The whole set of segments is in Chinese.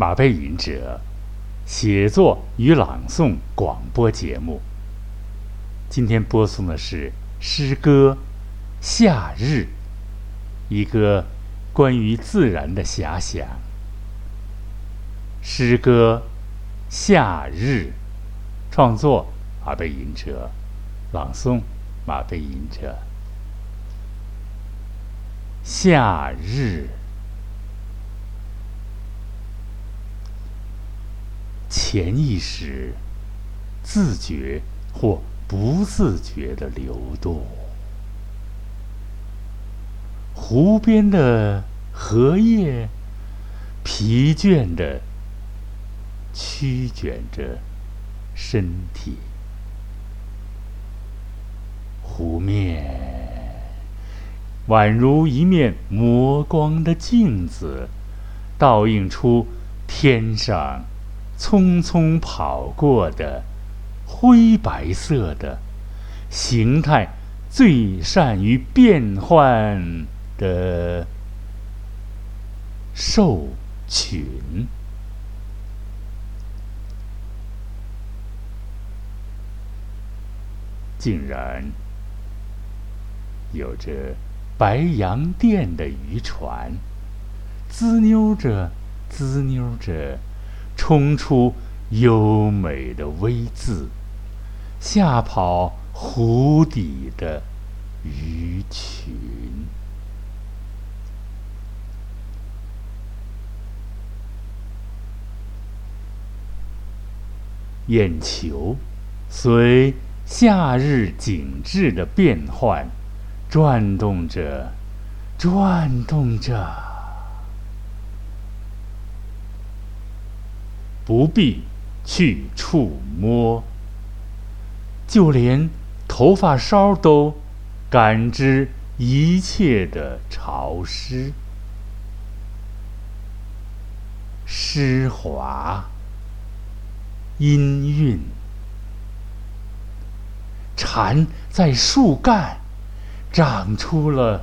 马背吟者写作与朗诵广播节目。今天播送的是诗歌《夏日》，一个关于自然的遐想。诗歌《夏日》，创作马背吟者，朗诵马背吟者。夏日。潜意识、自觉或不自觉的流动，湖边的荷叶疲倦的曲卷着身体，湖面宛如一面磨光的镜子，倒映出天上。匆匆跑过的灰白色的形态，最善于变换的兽群，竟然有着白洋淀的渔船，滋溜着，滋溜着。冲出优美的 V 字，吓跑湖底的鱼群。眼球随夏日景致的变换转动着，转动着。不必去触摸，就连头发梢都感知一切的潮湿、湿滑、音韵。蝉在树干长出了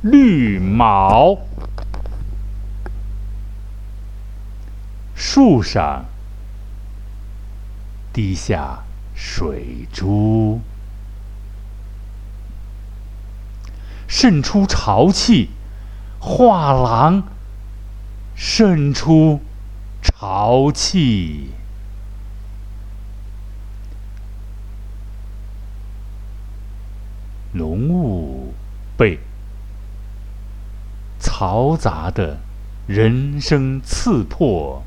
绿毛。树上滴下水珠，渗出潮气；画廊渗出潮气，浓雾被嘈杂的人声刺破。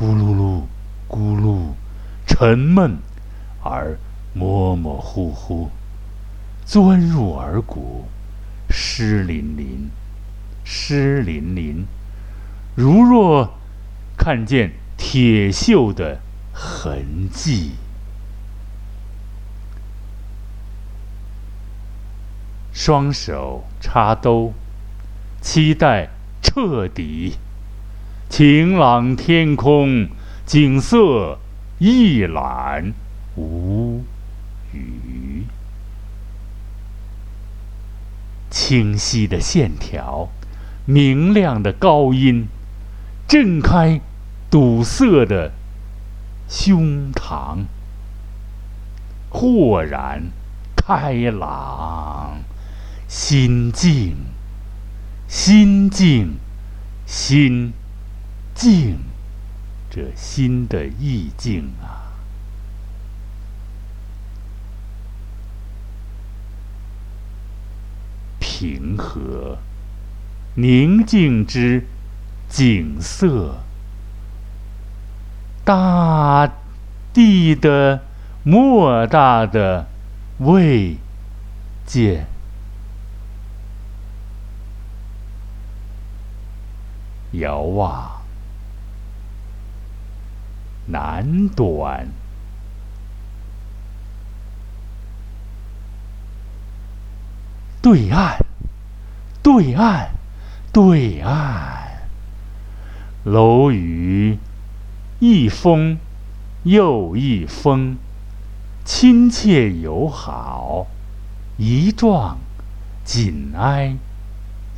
咕噜噜，咕噜，沉闷而模模糊糊，钻入耳骨，湿淋淋，湿淋淋，如若看见铁锈的痕迹。双手插兜，期待彻底。晴朗天空，景色一览无余。清晰的线条，明亮的高音，震开堵塞的胸膛，豁然开朗，心静，心静，心。静，这心的意境啊，平和、宁静之景色，大地的莫大的慰藉。遥望。南端，对岸，对岸，对岸，楼宇一峰又一峰，亲切友好，一幢紧挨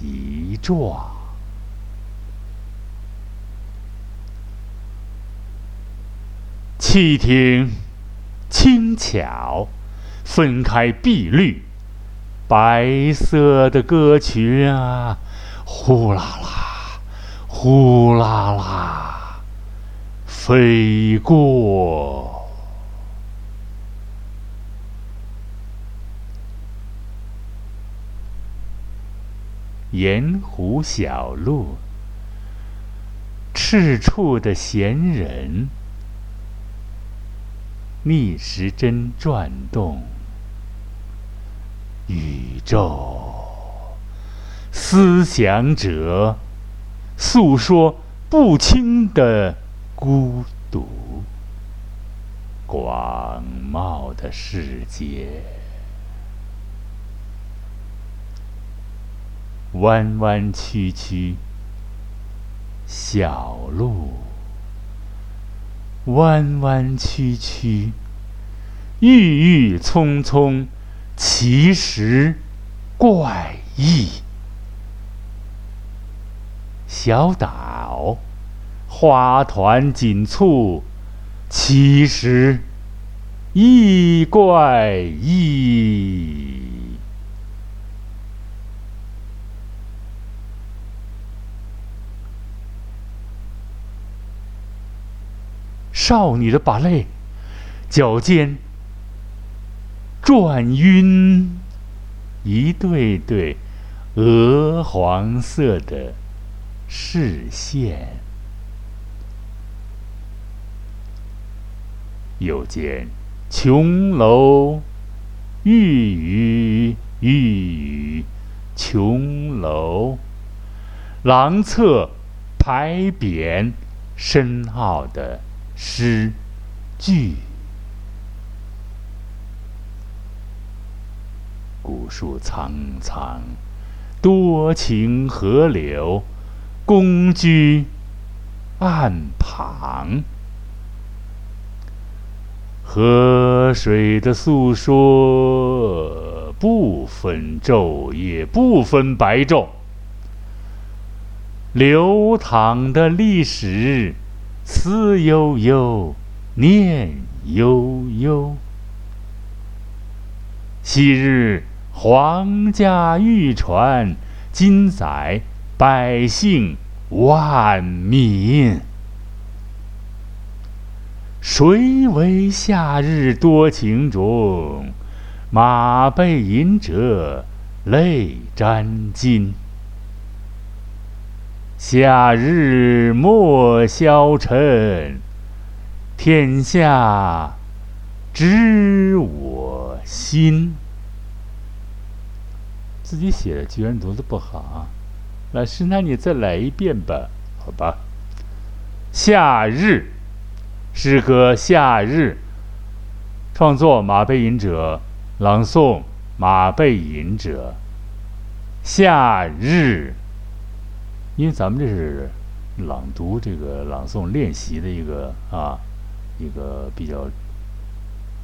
一幢。细听，轻巧，分开碧绿，白色的歌曲啊，呼啦啦，呼啦啦，飞过。盐湖小路，赤处的闲人，逆时针转动，宇宙。思想者诉说不清的孤独，广袤的世界。弯弯曲曲，小路；弯弯曲曲，郁郁葱葱，其实怪异。小岛，花团锦簇，其实亦怪异。少女的把泪，脚尖转晕一对对鹅黄色的视线。又见琼楼玉宇，玉宇琼楼，廊侧牌匾深奥的。诗句，古树苍苍，多情河流，公居岸旁。河水的诉说，不分昼夜，不分白昼，流淌的历史。思悠悠，念悠悠。昔日皇家御船，今载百姓万民。谁为夏日多情种？马背吟者泪沾襟。夏日莫消沉，天下知我心。自己写的居然读的不好啊！老师，那你再来一遍吧，好吧？夏日，诗歌《夏日》，创作马背吟者，朗诵马背吟者，夏日。因为咱们这是朗读这个朗诵练习的一个啊，一个比较，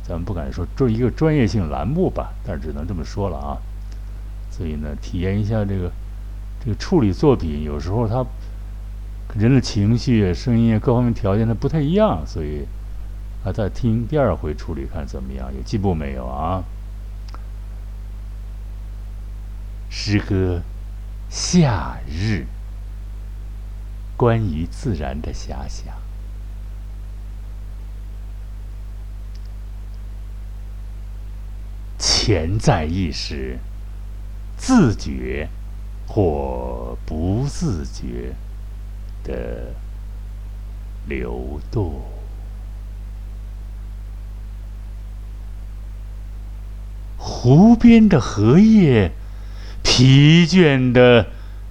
咱们不敢说做一个专业性栏目吧，但是只能这么说了啊。所以呢，体验一下这个这个处理作品，有时候他人的情绪、声音各方面条件它不太一样，所以啊，再听第二回处理看怎么样，有进步没有啊？诗歌《夏日》。关于自然的遐想，潜在意识，自觉或不自觉的流动，湖边的荷叶疲倦的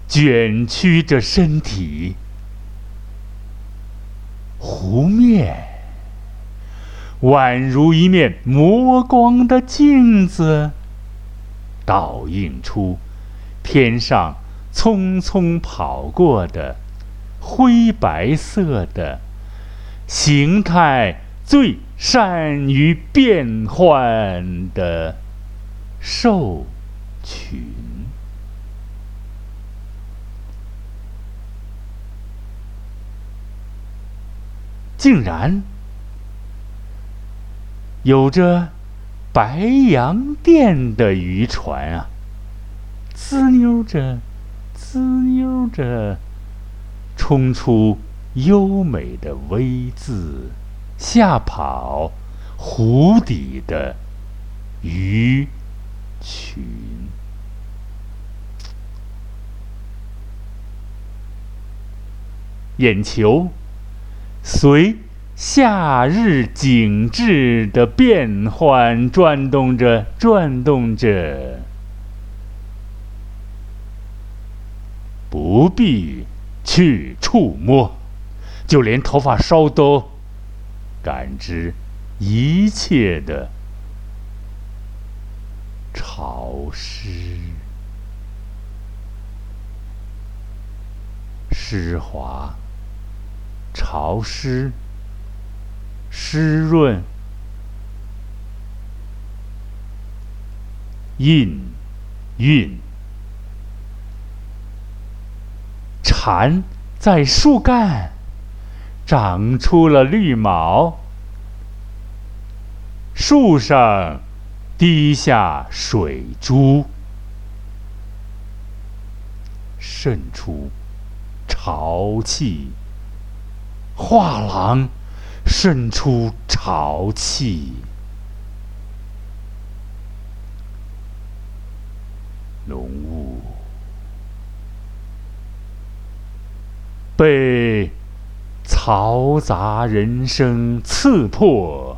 卷曲着身体。湖面宛如一面磨光的镜子，倒映出天上匆匆跑过的灰白色的、形态最善于变换的兽群。竟然有着白洋淀的渔船啊，滋溜着，滋溜着，冲出优美的 V 字，吓跑湖底的鱼群。眼球随夏日景致的变换转动着，转动着，不必去触摸，就连头发梢都感知一切的潮湿、湿滑。潮湿、湿润、印、韵，蝉在树干长出了绿毛，树上滴下水珠，渗出潮气。画廊渗出潮气，浓雾。被嘈杂人声刺破，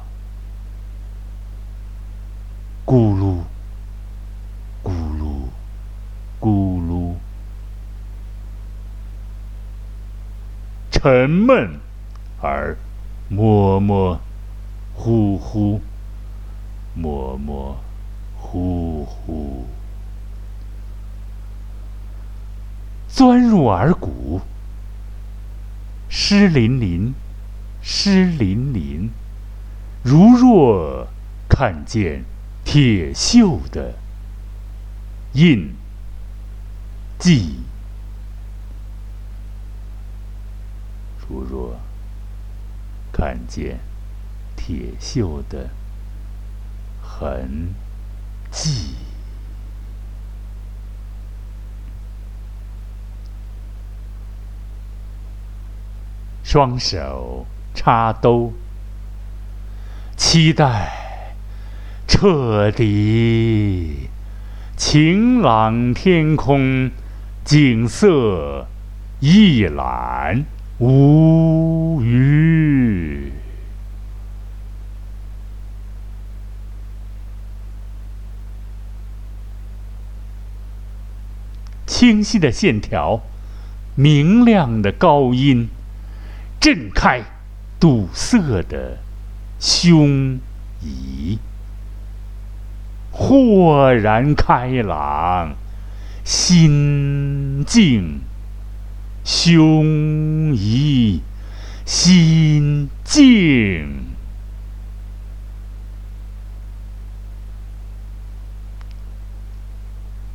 咕噜，咕噜，咕噜，沉闷。而模模糊糊，模模糊糊，钻入耳骨，湿淋淋，湿淋淋，如若看见铁锈的印记，如若。看见铁锈的痕迹，双手插兜，期待彻底晴朗天空，景色一览。无余。清晰的线条，明亮的高音，震开堵塞的胸臆，豁然开朗，心静，胸怡，心静，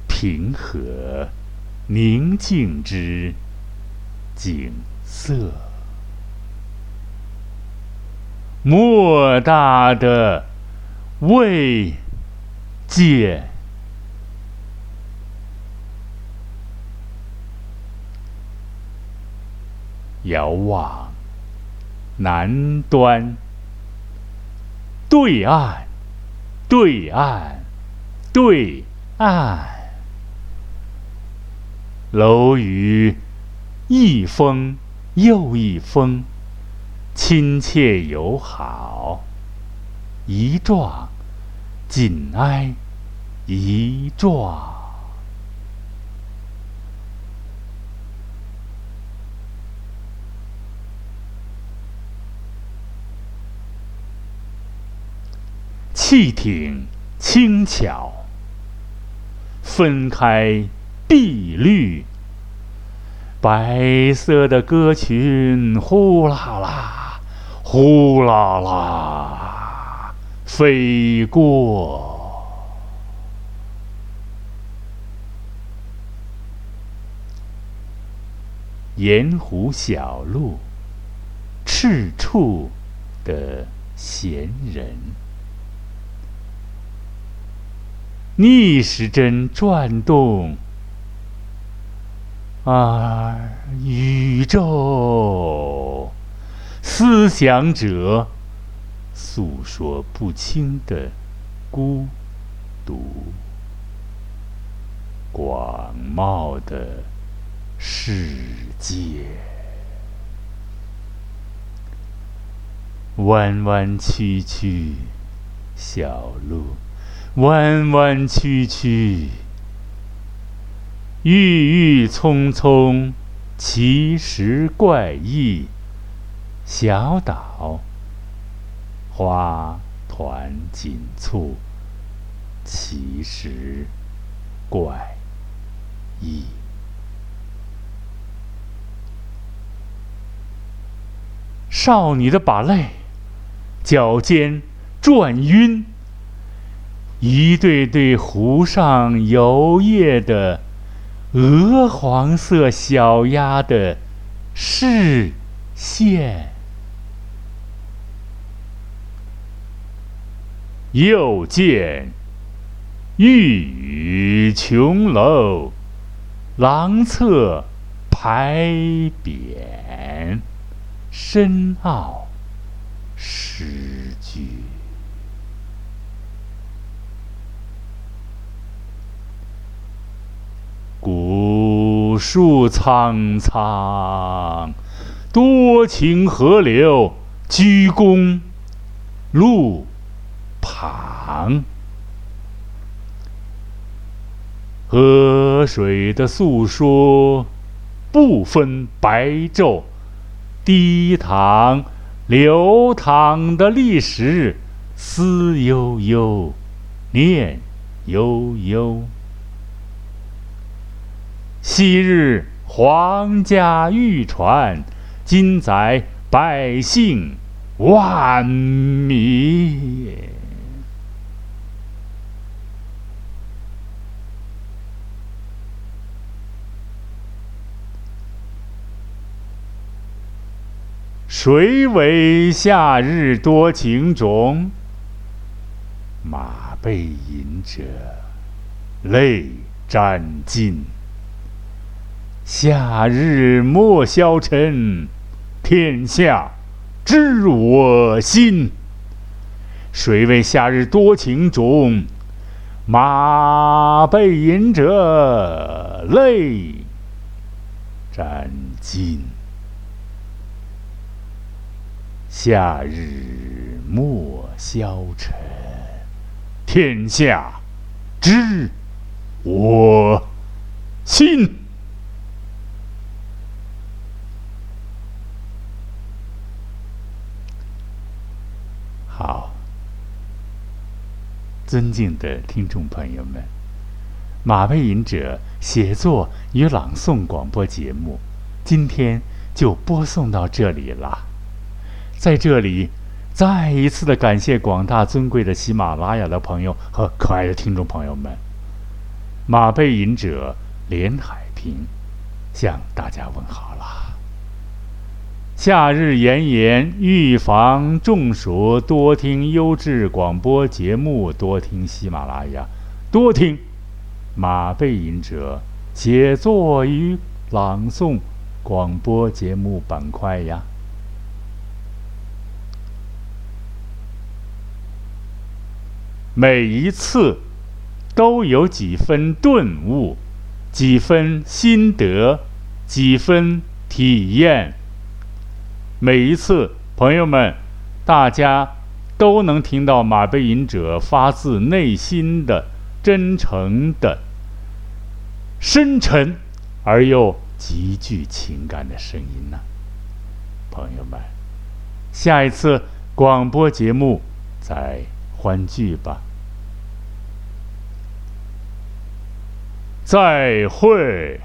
平和。宁静之景色，莫大的慰藉。遥望南端，对岸，对岸，对岸。楼宇一峰又一峰，亲切友好，一幢紧挨一幢，气挺轻巧，分开。碧绿，白色的歌群呼啦啦，呼啦啦飞过，盐湖小路，赤处的闲人。逆时针转动，而宇宙思想者诉说不清的孤独，广袤的世界，弯弯曲曲，小路。弯弯曲曲，郁郁葱葱，奇石怪异，小岛花团锦簇，奇石怪异。少女的把泪，脚尖转晕。一对对湖上游曳的鹅黄色小鸭的视线，又见玉宇琼楼，廊侧牌匾，深奥诗句。古树苍苍，多情河流鞠躬路旁。河水的诉说不分白昼，低淌流淌的历史，思悠悠，念悠悠。昔日皇家御船，今载百姓万民。谁为夏日多情种？马背吟者，泪沾襟。夏日莫消沉，天下知我心。谁为夏日多情种？马背吟者，泪沾襟。夏日莫消沉，天下知我心。尊敬的听众朋友们，马背吟者写作与朗诵广播节目，今天就播送到这里了。在这里，再一次的感谢广大尊贵的喜马拉雅的朋友和可爱的听众朋友们。马背吟者连海平向大家问好了。夏日炎炎，预防中暑，多听优质广播节目，多听喜马拉雅，多听马背吟者写作与朗诵广播节目板块呀。每一次都有几分顿悟，几分心得，几分体验。每一次，朋友们，大家都能听到马背吟者发自内心的、真诚的、深沉而又极具情感的声音呢。朋友们，下一次广播节目再欢聚吧，再会。